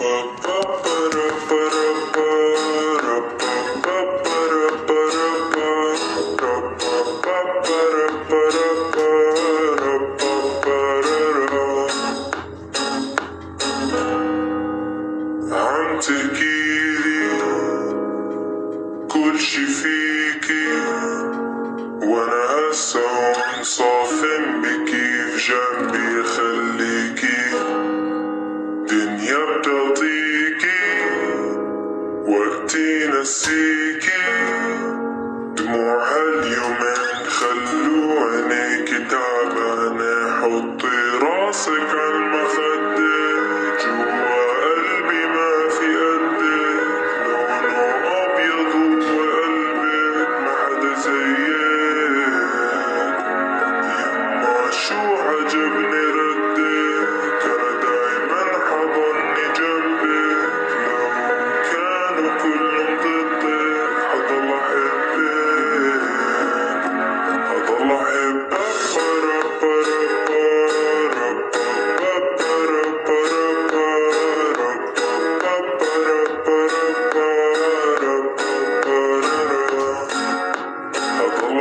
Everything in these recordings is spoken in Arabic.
عم تحكيلي كل شي فيكي وأنا هسه هون صافن بكيف جنبي خ What Tina seeking?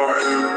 Martin.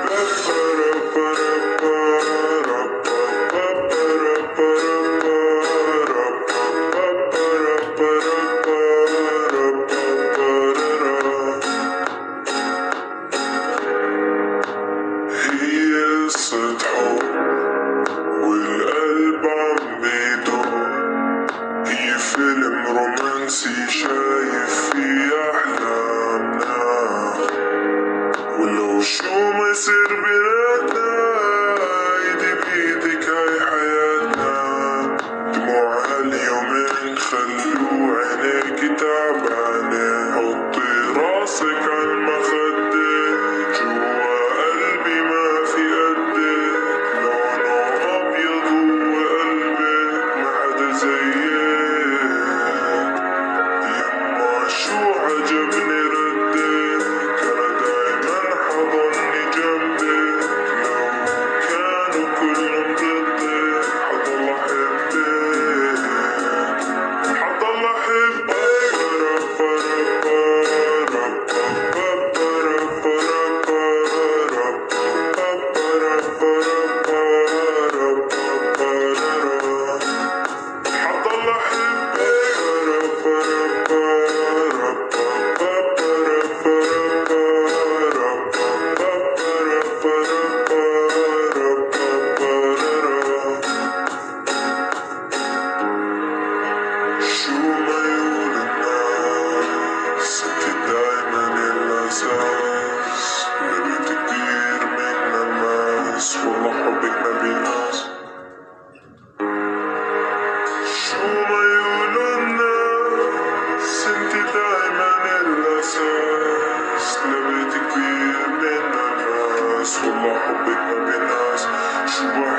God's word.